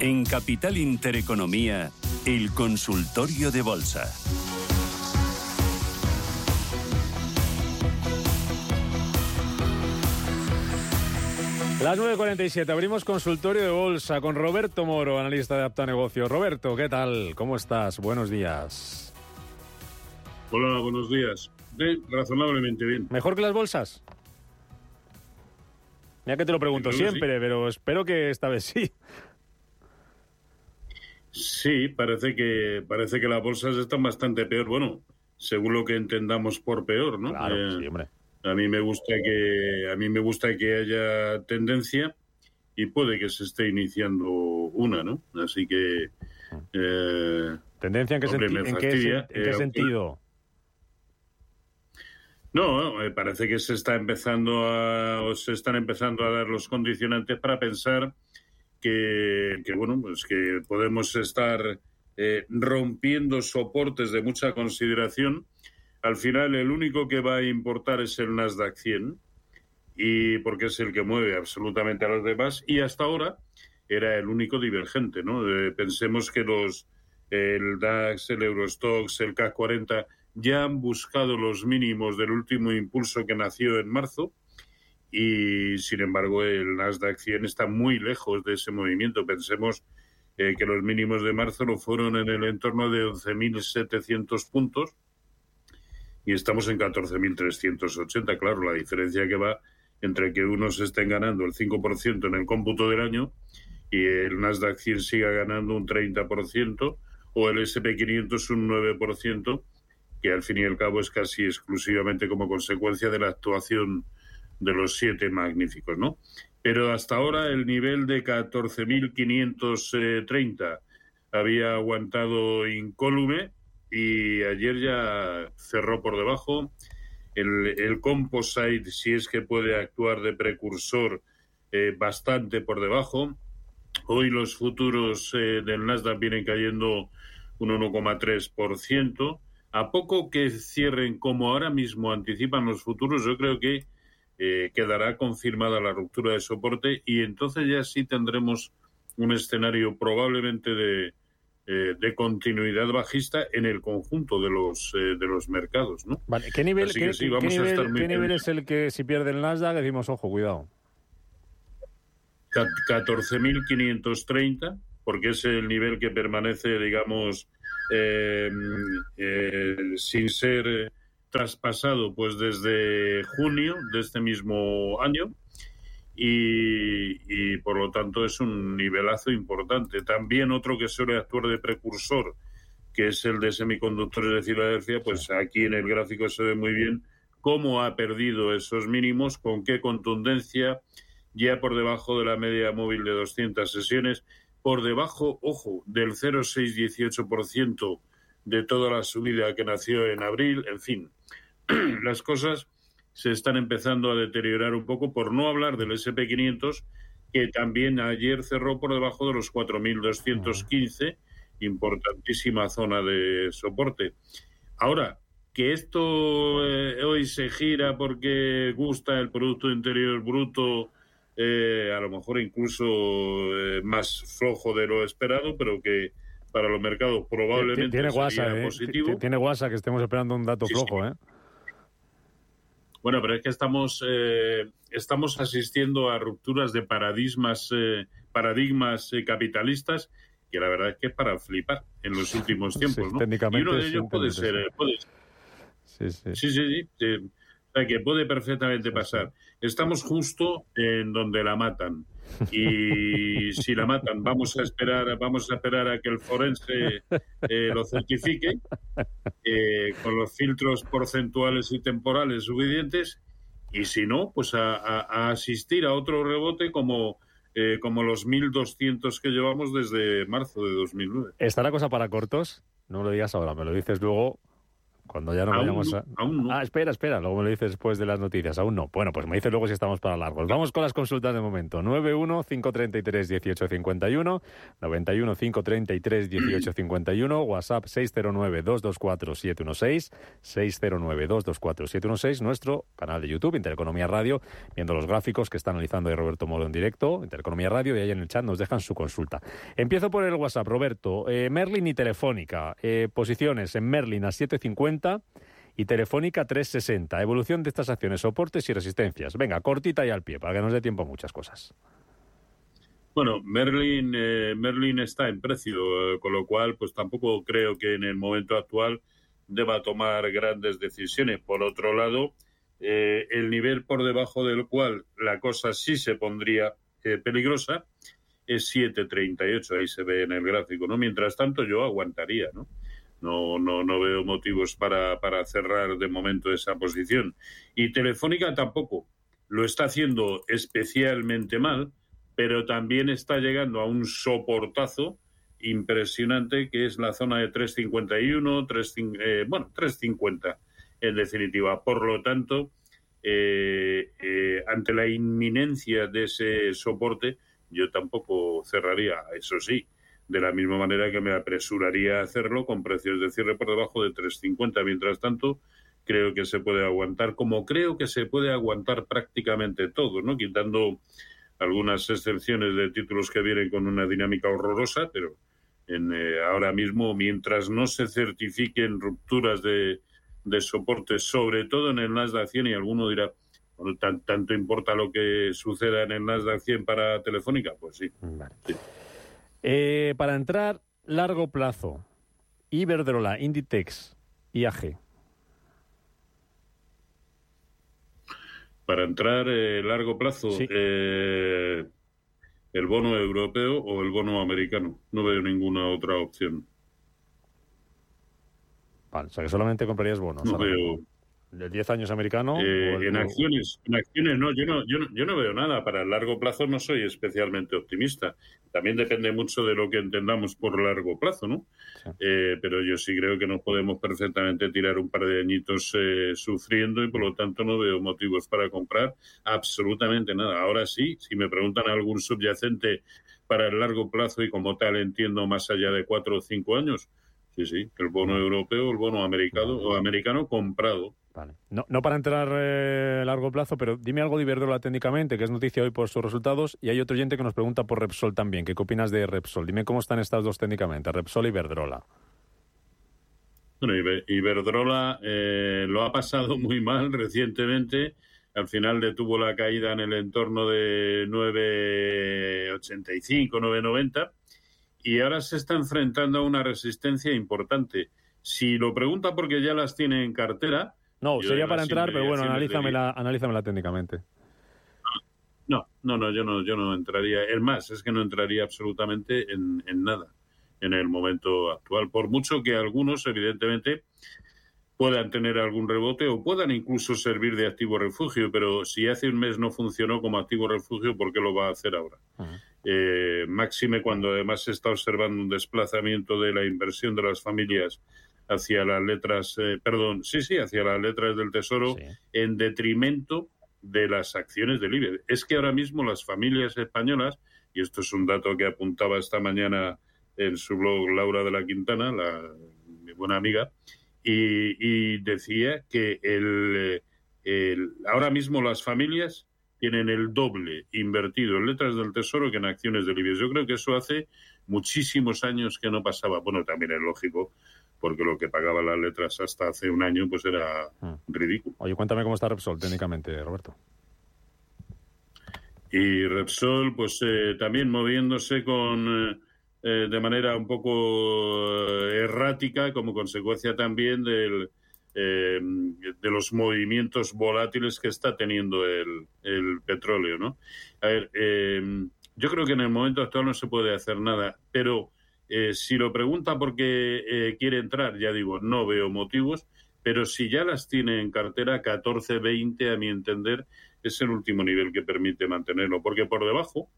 En Capital Intereconomía, el consultorio de bolsa. Las 9.47, abrimos consultorio de bolsa con Roberto Moro, analista de Apta Negocios. Roberto, ¿qué tal? ¿Cómo estás? Buenos días. Hola, buenos días. razonablemente bien. ¿Mejor que las bolsas? Ya que te lo pregunto siempre, pero espero que esta vez sí. Sí, parece que parece que las bolsas están bastante peor. Bueno, según lo que entendamos por peor, ¿no? Claro, eh, sí, hombre. A mí me gusta que a mí me gusta que haya tendencia y puede que se esté iniciando una, ¿no? Así que eh, tendencia en qué, eh, sentido. No, eh, parece que se está empezando a se están empezando a dar los condicionantes para pensar que, bueno, pues que podemos estar rompiendo soportes de mucha consideración al final el único que va a importar es el Nasdaq 100 y porque es el que mueve absolutamente a los demás y hasta ahora era el único divergente, ¿no? Eh, pensemos que los el DAX, el Eurostox, el CAC 40 ya han buscado los mínimos del último impulso que nació en marzo y sin embargo el Nasdaq 100 está muy lejos de ese movimiento. Pensemos eh, que los mínimos de marzo lo fueron en el entorno de 11.700 puntos y estamos en 14.380. Claro, la diferencia que va entre que unos estén ganando el 5% en el cómputo del año y el Nasdaq 100 siga ganando un 30% o el SP500 un 9%, que al fin y al cabo es casi exclusivamente como consecuencia de la actuación de los siete magníficos, ¿no? Pero hasta ahora el nivel de 14.530 había aguantado incólume y ayer ya cerró por debajo. El, el composite, si es que puede actuar de precursor, eh, bastante por debajo. Hoy los futuros eh, del Nasdaq vienen cayendo un 1,3%. A poco que cierren como ahora mismo anticipan los futuros, yo creo que eh, quedará confirmada la ruptura de soporte y entonces ya sí tendremos un escenario probablemente de, eh, de continuidad bajista en el conjunto de los eh, de los mercados, ¿no? ¿qué nivel, qué, nivel, es el que si pierde el Nasdaq decimos, ojo, cuidado? 14.530, porque es el nivel que permanece, digamos, sin ser traspasado pues desde junio de este mismo año y, por lo tanto es un nivelazo importante. También otro que suele actuar de precursor, que es el de semiconductores de Filadelfia, pues aquí en el gráfico se ve muy bien cómo ha perdido esos mínimos, con qué contundencia, ya por debajo de la media móvil de 200 sesiones, por debajo, ojo, del 0,618% de toda la subida que nació en abril, en fin, las cosas se están empezando a deteriorar un poco, por no hablar del SP500, que también ayer cerró por debajo de los 4.215, importantísima zona de soporte. Ahora, que esto eh, hoy se gira porque gusta el Producto Interior Bruto, eh, a lo mejor incluso eh, más flojo de lo esperado, pero que para los mercados probablemente tiene guasa, positivo. Tiene guasa que estemos esperando un dato flojo, ¿eh? Bueno, pero es que estamos, eh, estamos asistiendo a rupturas de paradigmas, eh, paradigmas eh, capitalistas que la verdad es que es para flipar en los últimos tiempos, ¿no? y uno de ellos puede ser, puede Sí, sí. Sí, sí, sí. O sea, que puede perfectamente pasar. Estamos justo en donde la matan y si la matan vamos a esperar vamos a esperar a que el forense eh, lo certifique eh, con los filtros porcentuales y temporales suficientes y si no pues a, asistir a otro rebote como eh, como los 1.200 que llevamos desde marzo de 2009. ¿Está la cosa para cortos? No lo digas ahora, me lo dices luego Cuando ya no vayamos a... Ah, espera, espera, luego me lo dices después de las noticias. Aún no. Bueno, pues me dices luego si estamos para largos. Vamos con las consultas de momento. 91-533-1851, 91-533-1851, WhatsApp 609-224-716, 609-224-716, nuestro canal de YouTube, Intereconomía Radio, viendo los gráficos que está analizando Roberto Moro en directo, Intereconomía Radio, y ahí en el chat nos dejan su consulta. Empiezo por el WhatsApp, Roberto. Eh, Merlin y Telefónica. Eh, posiciones en Merlin a 750 y Telefónica 360. Evolución de estas acciones, soportes y resistencias. Venga, cortita y al pie, para que nos dé tiempo a muchas cosas. Bueno, Merlin, eh, Merlin está en precio, eh, con lo cual, pues tampoco creo que en el momento actual deba tomar grandes decisiones. Por otro lado, eh, el nivel por debajo del cual la cosa sí se pondría peligrosa es 7.38, ahí se ve en el gráfico, ¿no? Mientras tanto, yo aguantaría, ¿no? No, no, no veo motivos para, para cerrar de momento esa posición. Y Telefónica tampoco. Lo está haciendo especialmente mal, pero también está llegando a un soportazo impresionante que es la zona de 351, 3, eh, bueno, 350 en definitiva. Por lo tanto, eh, eh, ante la inminencia de ese soporte, yo tampoco cerraría, eso sí, de la misma manera que me apresuraría a hacerlo con precios de cierre por debajo de 3.50. Mientras tanto, creo que se puede aguantar, como creo que se puede aguantar prácticamente todo, ¿no? Quitando algunas excepciones de títulos que vienen con una dinámica horrorosa, pero en, eh, ahora mismo, mientras no se certifiquen rupturas de, de soporte, sobre todo en el Nasdaq 100, y alguno dirá, bueno, ¿tanto importa lo que suceda en el Nasdaq 100 para Telefónica? Pues sí. sí. Eh, para entrar, largo plazo, Iberdrola, Inditex, IAG. Para entrar, eh, largo plazo, eh, el bono europeo o el bono americano. No veo ninguna otra opción. Vale, o sea que solamente comprarías bonos. No veo, ¿De 10 años americano? Eh, en acciones, en acciones no yo, no, yo no, yo no veo nada. Para el largo plazo no soy especialmente optimista. También depende mucho de lo que entendamos por largo plazo, ¿no? Eh, pero yo sí creo que nos podemos perfectamente tirar un par de añitos eh, sufriendo y por lo tanto no veo motivos para comprar absolutamente nada. Ahora sí, si me preguntan algún subyacente para el largo plazo y como tal entiendo más allá de cuatro o cinco años, sí, sí, el bono europeo, el bono americano, o americano comprado Vale. No, no para entrar a eh, largo plazo, pero dime algo de Iberdrola técnicamente, que es noticia hoy por sus resultados, y hay otro oyente que nos pregunta por Repsol también. ¿Qué opinas de Repsol? Dime cómo están estas dos técnicamente, Repsol y Iberdrola. Bueno, Iberdrola eh, lo ha pasado muy mal recientemente. Al final detuvo la caída en el entorno de 9,85, 9,90 y ahora se está enfrentando a una resistencia importante. Si lo pregunta porque ya las tiene en cartera, no, sería para entrar, pero bueno, analízamela, analízamela técnicamente. No, no, no, yo no, yo no entraría. Es más, es que no entraría absolutamente en, nada en el momento actual. Por mucho que algunos, evidentemente, puedan tener algún rebote o puedan incluso servir de activo refugio, pero si hace un mes no funcionó como activo refugio, ¿por qué lo va a hacer ahora? Eh, máxime cuando además se está observando un desplazamiento de la inversión de las familias hacia las letras, eh, perdón, sí, sí, hacia las letras del Tesoro en detrimento de las acciones del IBEX. Es que ahora mismo las familias españolas, y esto es un dato que apuntaba esta mañana en su blog Laura de la Quintana, la, mi buena amiga, y, decía que el, el, ahora mismo las familias tienen el doble invertido en letras del Tesoro que en acciones del IBEX. Yo creo que eso hace muchísimos años que no pasaba. Bueno, también es lógico porque lo que pagaban las letras hasta hace un año pues era hmm. ridículo. Oye, cuéntame cómo está Repsol técnicamente, Roberto. Y Repsol, pues eh, también moviéndose con eh, eh, de manera un poco errática, como consecuencia también del, de los movimientos volátiles que está teniendo el, el petróleo, ¿no? A ver, yo creo que en el momento actual no se puede hacer nada, pero eh, si lo pregunta porque eh, quiere entrar, ya digo, no veo motivos, pero si ya las tiene en cartera, 14-20, a mi entender, es el último nivel que permite mantenerlo, porque por debajo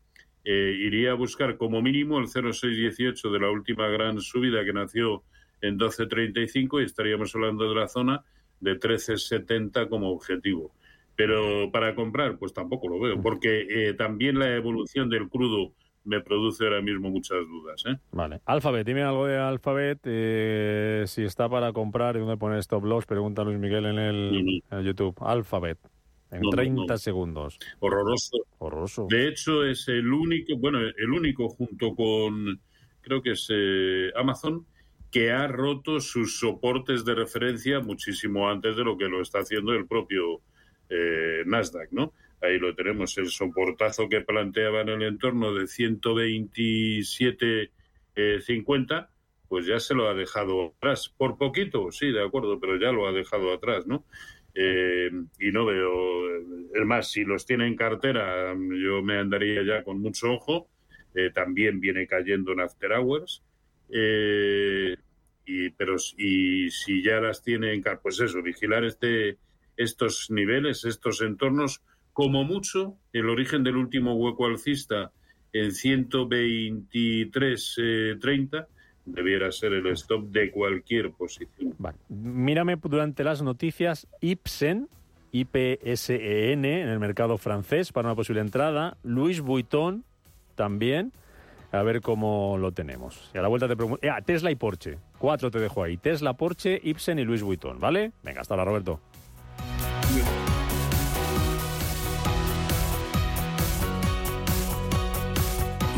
eh, iría a buscar como mínimo el 0,618 de la última gran subida que nació en 12.35 y estaríamos hablando de la zona de 13.70 como objetivo. Pero para comprar, pues tampoco lo veo, porque eh, también la evolución del crudo me produce ahora mismo muchas dudas. ¿eh? Vale. Alphabet, dime algo de Alphabet. Eh, si está para comprar y dónde pone stop loss, pregunta Luis Miguel en el, YouTube. Alphabet. En 30 segundos. Horroroso. Horroroso. De hecho, es el único, bueno, el único junto con, creo que es eh, Amazon, que ha roto sus soportes de referencia muchísimo antes de lo que lo está haciendo el propio eh, Nasdaq, ¿no? Ahí lo tenemos, el soportazo que planteaba en el entorno de 127.50, eh, pues ya se lo ha dejado atrás. Por poquito, sí, de acuerdo, pero ya lo ha dejado atrás, ¿no? Eh, y no veo, es más, si los tiene en cartera, yo me andaría ya con mucho ojo. también viene cayendo en After Hours. Eh, y, pero si ya las tiene en pues eso, vigilar este, estos niveles, estos entornos, como mucho, el origen del último hueco alcista en 123.30 eh, debiera ser el stop de cualquier posición. Mírame durante las noticias Ipsen, IPSEN en el mercado francés para una posible entrada, Louis Vuitton también a ver cómo lo tenemos. Y a la vuelta te pregunto. Ah, Tesla y Porsche. Cuatro te dejo ahí. Tesla, Porsche, Ibsen y Luis Vuitton, ¿vale? Venga, hasta ahora, Roberto.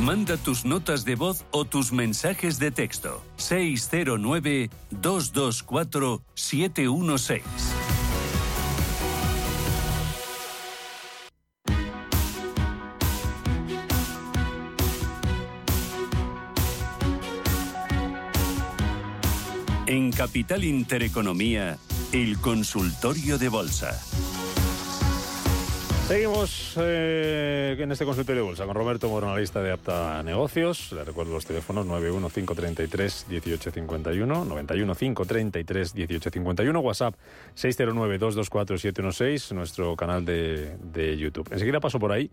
Manda tus notas de voz o tus mensajes de texto. 609 224 716. En Capital Intereconomía, el consultorio de bolsa. Seguimos eh, en este consultorio de bolsa con Roberto Moro, analista de Apta Negocios. Le recuerdo los teléfonos 915331851, 915331851, WhatsApp 609224716, nuestro canal de, de, YouTube. Enseguida paso por ahí.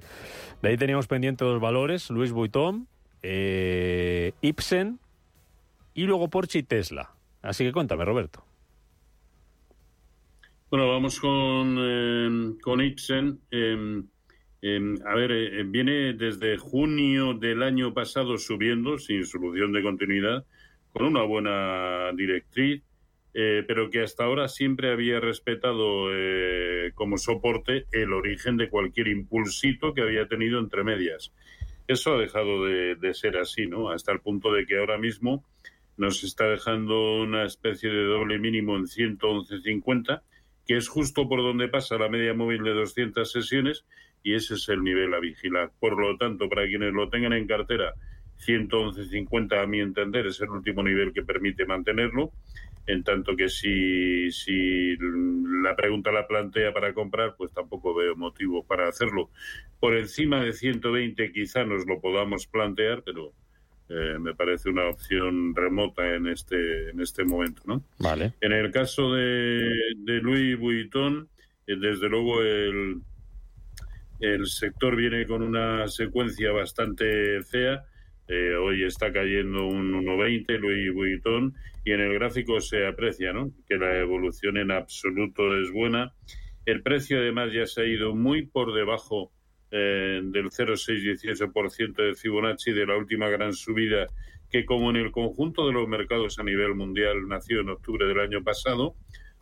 De ahí teníamos pendientes dos valores, Luis Vuitton, eh, Ibsen y luego Porsche y Tesla. Así que cuéntame, Roberto. Bueno, vamos con, eh, con Ibsen. Em, a ver, eh, viene desde junio del año pasado subiendo sin solución de continuidad, con una buena directriz, eh, pero que hasta ahora siempre había respetado como soporte el origen de cualquier impulsito que había tenido entre medias. Eso ha dejado de, de ser así, ¿no? Hasta el punto de que ahora mismo nos está dejando una especie de doble mínimo en 111.50, que es justo por donde pasa la media móvil de 200 sesiones y ese es el nivel a vigilar. Por lo tanto, para quienes lo tengan en cartera, 111.50 a mi entender es el último nivel que permite mantenerlo, en tanto que si, si la pregunta la plantea para comprar, pues tampoco veo motivo para hacerlo. Por encima de 120 quizá nos lo podamos plantear, pero eh, me parece una opción remota en este en este momento no vale. En el caso de, de Louis Vuitton eh, desde luego el el sector viene con una secuencia bastante fea. Eh, hoy está cayendo un 1,20 Louis Vuitton y en el gráfico se aprecia ¿no? que la evolución en absoluto es buena. El precio además ya se ha ido muy por debajo eh, del 0,618% de Fibonacci de la última gran subida que como en el conjunto de los mercados a nivel mundial nació en octubre del año pasado,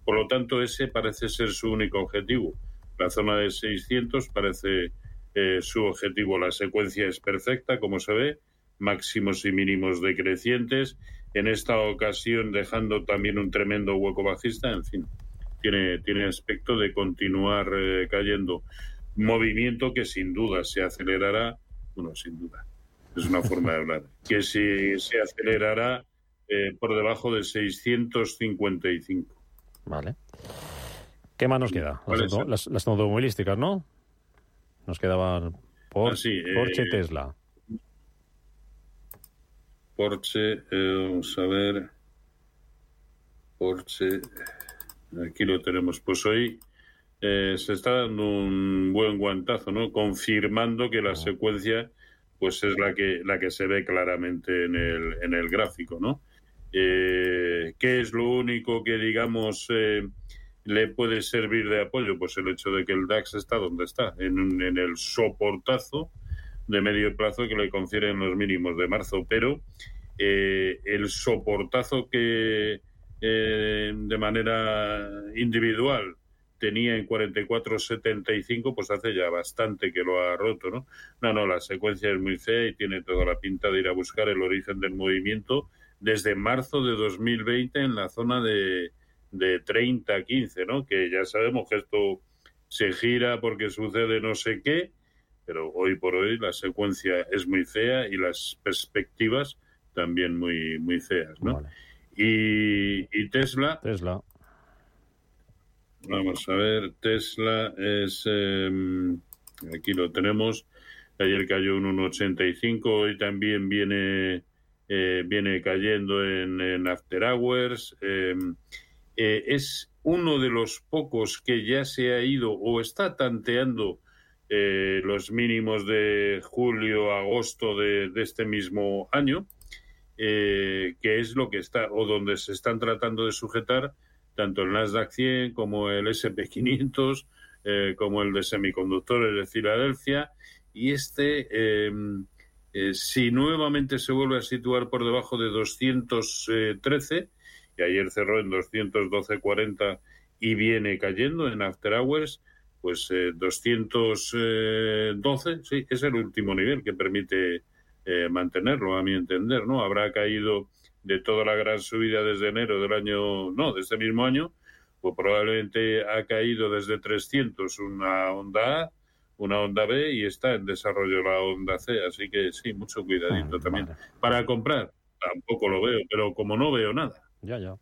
por lo tanto ese parece ser su único objetivo. La zona de 600 parece eh, su objetivo. La secuencia es perfecta, como se ve, máximos y mínimos decrecientes, en esta ocasión dejando también un tremendo hueco bajista, en fin, tiene, tiene aspecto de continuar eh, cayendo movimiento que sin duda se acelerará, bueno, sin duda, es una forma de hablar, que se, se acelerará eh, por debajo de 655. Vale. ¿Qué más nos queda? Las, las, automovilísticas, ¿no? Nos quedaban por, ah, Porsche eh, Tesla. Porsche, eh, vamos a ver. Porsche, aquí lo tenemos. Pues hoy eh, se está dando un buen guantazo, ¿no? Confirmando que la secuencia pues es la que la que se ve claramente en el, en el gráfico, ¿no? Eh, ¿Qué es lo único que, digamos, eh, le puede servir de apoyo? Pues el hecho de que el DAX está donde está, en, en el soportazo de medio plazo que le confieren los mínimos de marzo, pero eh, el soportazo que eh, de manera individual tenía en 44.75, pues hace ya bastante que lo ha roto, ¿no? No, no, la secuencia es muy fea y tiene toda la pinta de ir a buscar el origen del movimiento desde marzo de 2020 en la zona de, de 30-15, ¿no? Que ya sabemos que esto se gira porque sucede no sé qué, pero hoy por hoy la secuencia es muy fea y las perspectivas también muy, muy feas, ¿no? Y, y Tesla... Tesla Vamos a ver, Tesla es, em, aquí lo tenemos, ayer cayó un 1,85, hoy también viene, eh, viene cayendo en, After Hours. Em, eh, es uno de los pocos que ya se ha ido o está tanteando eh, los mínimos de julio, agosto de, de este mismo año, que es lo que está, o donde se están tratando de sujetar tanto el Nasdaq 100 como el SP500, eh, como el de semiconductores de Filadelfia. Y este, em, eh, si nuevamente se vuelve a situar por debajo de 213, y ayer cerró en 212.40 y viene cayendo en After Hours, pues 212, eh, sí, es el último nivel que permite mantenerlo, a mi entender, ¿no? Habrá caído de toda la gran subida desde enero del año, no, de este mismo año, pues probablemente ha caído desde 300 una onda A, una onda B y está en desarrollo la onda C. Así que sí, mucho cuidadito ah, también. Para comprar, tampoco lo veo, pero como no veo nada. Ya, ya.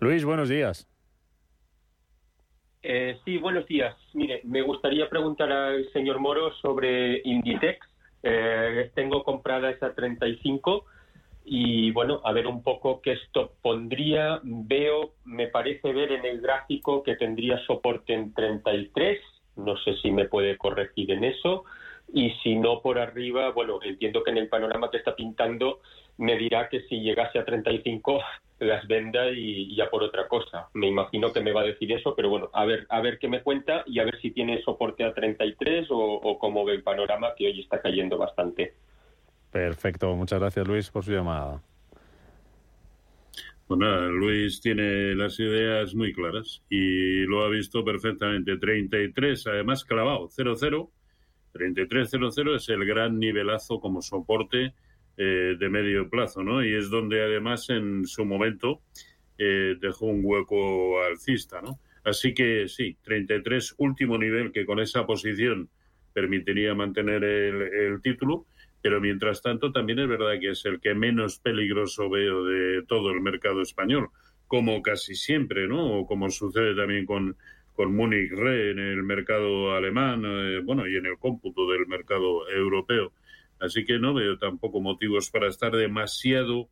Luis, buenos días. Eh, sí, buenos días. Mire, me gustaría preguntar al señor Moro sobre Inditex. Eh, tengo comprada esa 35 y bueno, a ver un poco qué esto pondría. Veo, me parece ver en el gráfico que tendría soporte en 33. No sé si me puede corregir en eso. Y si no por arriba, bueno, entiendo que en el panorama que está pintando me dirá que si llegase a 35 las venda y, ya por otra cosa. Me imagino que me va a decir eso, pero bueno, a ver, a ver qué me cuenta y a ver si tiene soporte a 33 o, o cómo ve el panorama que hoy está cayendo bastante. Perfecto, muchas gracias Luis por su llamada. Pues nada, Luis tiene las ideas muy claras y lo ha visto perfectamente. 33, además clavado, 0-0. 33-0-0 es el gran nivelazo como soporte eh, de medio plazo, ¿no? Y es donde además en su momento eh, dejó un hueco alcista, ¿no? Así que sí, 33, último nivel que con esa posición permitiría mantener el título pero mientras tanto también es verdad que es el que menos peligroso veo de todo el mercado español, como casi siempre, ¿no? O como sucede también con, con Múnich Re en el mercado alemán, eh, bueno, y en el cómputo del mercado europeo. Así que no veo tampoco motivos para estar demasiado,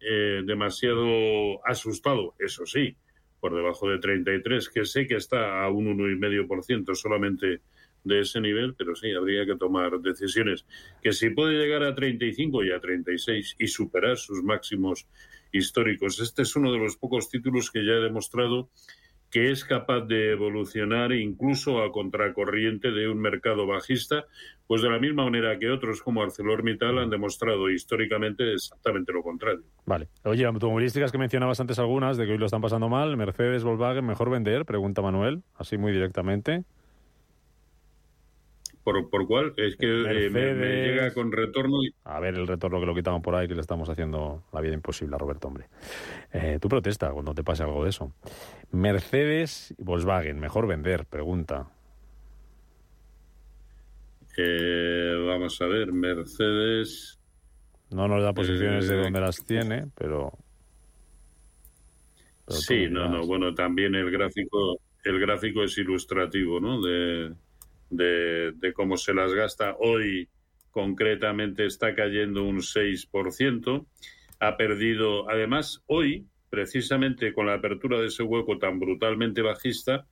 eh, demasiado asustado, eso sí, por debajo de 33, que sé que está a un 1,5% solamente de ese nivel, pero sí, habría que tomar decisiones. Que si puede llegar a 35 y a 36 y superar sus máximos históricos. Este es uno de los pocos títulos que ya he demostrado que es capaz de evolucionar incluso a contracorriente de un mercado bajista, pues de la misma manera que otros como ArcelorMittal han demostrado históricamente exactamente lo contrario. Vale. Oye, automovilísticas que mencionabas antes algunas, de que hoy lo están pasando mal, Mercedes, Volkswagen, mejor vender, pregunta Manuel, así muy directamente. ¿Por, por cuál? Es que eh, me, llega con retorno. A ver, el retorno que lo quitamos por ahí, que le estamos haciendo la vida imposible a Roberto, hombre. Eh, tú protesta cuando te pase algo de eso. Mercedes y Volkswagen, mejor vender, pregunta. Eh, vamos a ver, Mercedes. No nos da posiciones de dónde las tiene, pero. sí, no, no. Bueno, también el gráfico, el gráfico es ilustrativo, ¿no? De de, cómo se las gasta hoy concretamente está cayendo un 6%. Ha perdido, además, hoy, precisamente con la apertura de ese hueco tan brutalmente bajista,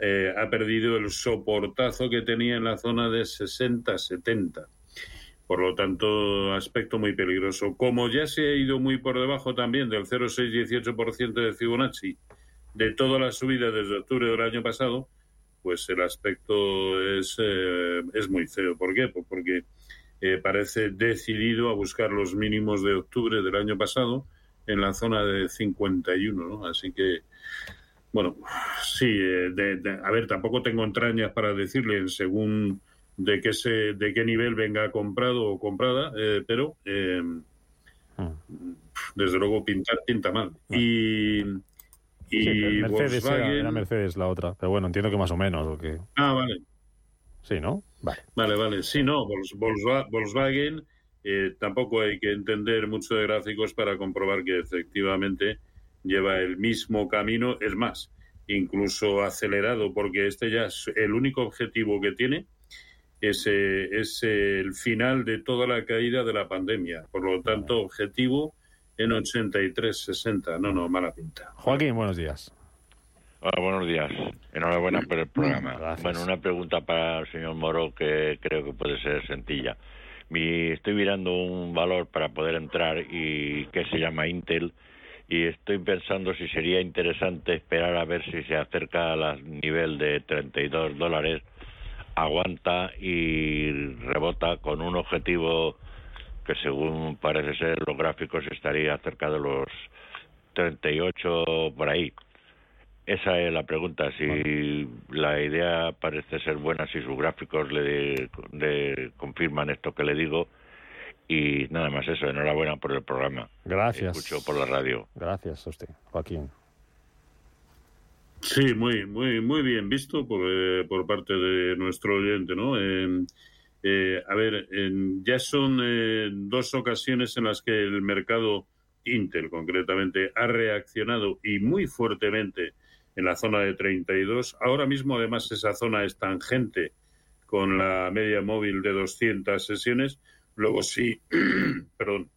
eh, ha perdido el soportazo que tenía en la zona de 60-70. Por lo tanto, aspecto muy peligroso. Como ya se ha ido muy por debajo también del 0,618% de Fibonacci de toda la subida desde octubre del año pasado, pues el aspecto es, eh, es muy feo. ¿Por qué? Pues porque eh, parece decidido a buscar los mínimos de octubre del año pasado en la zona de 51, ¿no? Así que, bueno, sí, eh, a ver, tampoco tengo entrañas para decirle según de qué, se, de qué nivel venga comprado o comprada, pero ah. desde luego pintar pinta mal. Ah. Y y Mercedes era, Mercedes la otra, pero bueno, entiendo que más o menos. que... Ah, vale. Sí, ¿no? Vale. Vale, vale. Sí, no, Volkswagen eh, tampoco hay que entender mucho de gráficos para comprobar que efectivamente lleva el mismo camino, es más, incluso acelerado, porque este ya es el único objetivo que tiene es, es el final de toda la caída de la pandemia. Por lo tanto, objetivo en 83-60. No, no, mala pinta. Joaquín, buenos días. Hola, buenos días. Enhorabuena por el programa. Bueno, una pregunta para el señor Moro que creo que puede ser sencilla. Mi, estoy mirando un valor para poder entrar y que se llama Intel y estoy pensando si sería interesante esperar a ver si se acerca al nivel de 32 dólares, aguanta y rebota con un objetivo que según parece ser los gráficos estaría cerca de los 38 por ahí. Esa es la pregunta. Si la idea parece ser buena, si sus gráficos le, confirman esto que le digo. Y nada más eso. Enhorabuena por el programa. Gracias. Escucho por la radio. Gracias a usted, Joaquín. Sí, muy, muy, muy bien visto por, eh, por parte de nuestro oyente, ¿no? Eh, a ver, ya son eh, dos ocasiones en las que el mercado Intel, concretamente, ha reaccionado y muy fuertemente en la zona de 32. Ahora mismo, además, esa zona es tangente con la media móvil de 200 sesiones. Luego, sí, perdón,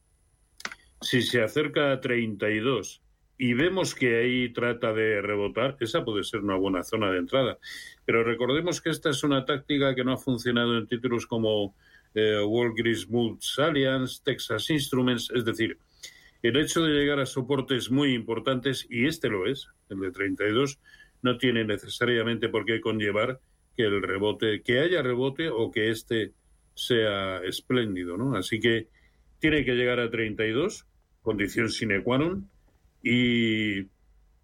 si se acerca a 32 y vemos que ahí trata de rebotar, esa puede ser una buena zona de entrada. Pero recordemos que esta es una táctica que no ha funcionado en títulos como eh, Walgreens Boots Alliance, Texas Instruments, es decir, el hecho de llegar a soportes muy importantes, y este lo es, el de 32, no tiene necesariamente por qué conllevar que el rebote, que haya rebote o que este sea espléndido, ¿no? Así que tiene que llegar a 32, condición sine qua non, y,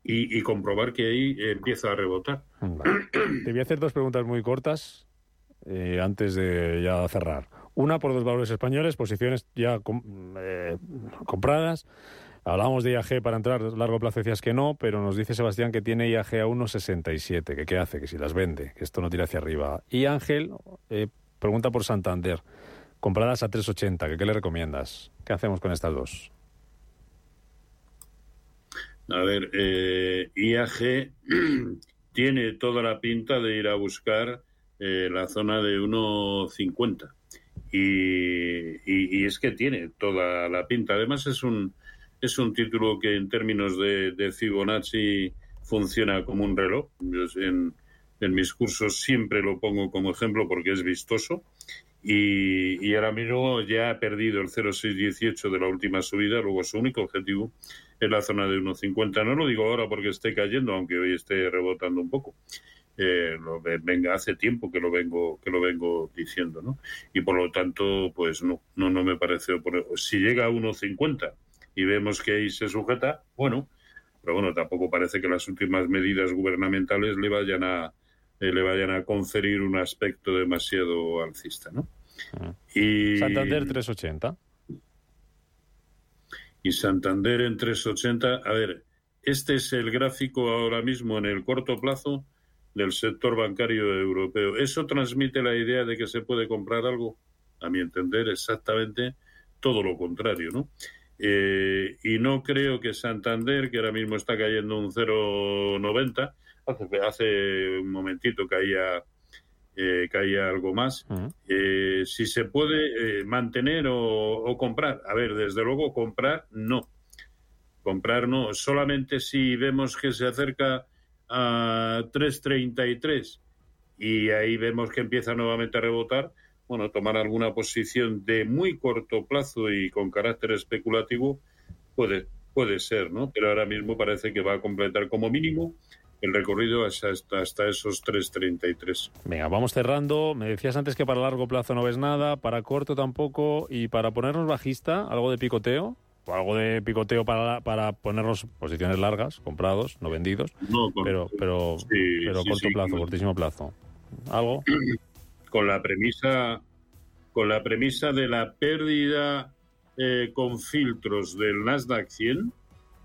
y, comprobar que ahí empieza a rebotar. Te voy a hacer dos preguntas muy cortas eh, antes de ya cerrar. Una por dos valores españoles, posiciones ya eh, compradas. Hablamos de IAG para entrar a largo plazo, decías que no, pero nos dice Sebastián que tiene IAG a 1,67, que qué hace, que si las vende, que esto no tira hacia arriba. Y Ángel eh, pregunta por Santander, compradas a 3,80, que qué le recomiendas. ¿Qué hacemos con estas dos? A ver, eh, IAG tiene toda la pinta de ir a buscar eh, la zona de 1,50. Y, y, es que tiene toda la pinta. Además, es un, es un título que en términos de, de Fibonacci funciona como un reloj. en, en mis cursos siempre lo pongo como ejemplo porque es vistoso. Y, ahora mismo ya ha perdido el 0,618 de la última subida, luego su único objetivo en la zona de 1,50. No lo digo ahora porque esté cayendo, aunque hoy esté rebotando un poco. Eh, lo, venga, hace tiempo que lo vengo que lo vengo diciendo, ¿no? Y por lo tanto, pues no, no, no me parece. Si llega a 1,50 y vemos que ahí se sujeta, bueno, pero bueno, tampoco parece que las últimas medidas gubernamentales le vayan a eh, le vayan a conferir un aspecto demasiado alcista, ¿no? Y Santander 380 y Santander en 380. A ver, este es el gráfico ahora mismo en el corto plazo del sector bancario europeo. ¿Eso transmite la idea de que se puede comprar algo? A mi entender, exactamente todo lo contrario, ¿no? Eh, y no creo que Santander, que ahora mismo está cayendo un 0,90, hace, hace un momentito caía eh, caía algo más. Eh, si se puede eh, mantener o, comprar. A ver, desde luego comprar no. Comprar no. Solamente si vemos que se acerca a 3.33 y ahí vemos que empieza nuevamente a rebotar, bueno, tomar alguna posición de muy corto plazo y con carácter especulativo puede, puede ser, ¿no? Pero ahora mismo parece que va a completar como mínimo el recorrido hasta, hasta esos 3.33. Venga, vamos cerrando. Me decías antes que para largo plazo no ves nada, para corto tampoco, y para ponernos bajista, algo de picoteo, o algo de picoteo para, para ponernos posiciones largas, comprados, no vendidos, pero, pero, pero corto plazo, cortísimo plazo. ¿Algo? Con la premisa, con la premisa de la pérdida eh, con filtros del Nasdaq 100,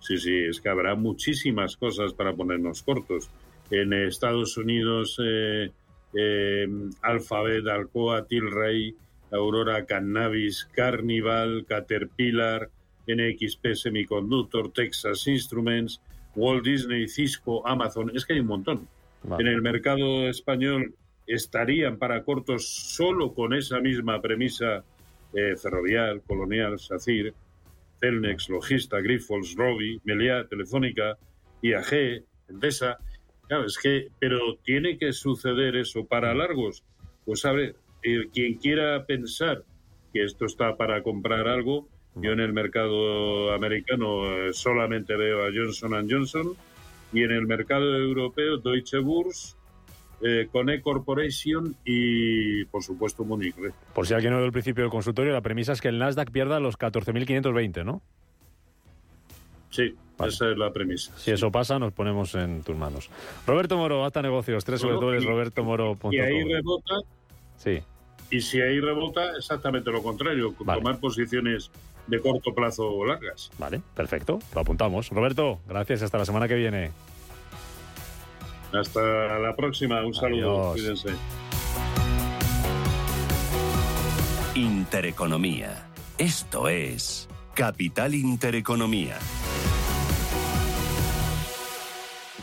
Sí, sí, es que habrá muchísimas cosas para ponernos cortos. En Estados Unidos, eh, eh, Alphabet, Alcoa, Tilray, Aurora Cannabis, Carnival, Caterpillar, NXP Semiconductor, Texas Instruments, Walt Disney, Cisco, Amazon. Es que hay un montón. En el mercado español estarían para cortos solo con esa misma premisa eh, ferrovial, colonial, SACIR, Telnex, Logista, Grifols, Robi, Meliá, Telefónica, IAG, Endesa. Claro, es que, pero tiene que suceder eso para largos. Pues a ver, quien quiera pensar que esto está para comprar algo, yo en el mercado americano eh, solamente veo a Johnson Johnson y en el mercado europeo Deutsche Börse, eh, con E Corporation y, por supuesto, Munich. Por si alguien no ve el principio del consultorio, la premisa es que el Nasdaq pierda los 14.520, ¿no? Sí, esa es la premisa. Si eso pasa, nos ponemos en tus manos. Roberto Moro, hasta negocios, tres sobre todo es robertomoro.com. Y ahí rebota. Sí. Y si ahí rebota, exactamente lo contrario, tomar posiciones de corto plazo o largas. Vale, perfecto, lo apuntamos. Roberto, gracias, hasta la semana que viene. Hasta la próxima. Un saludo. Cuídense. Intereconomía. Esto es Capital Intereconomía.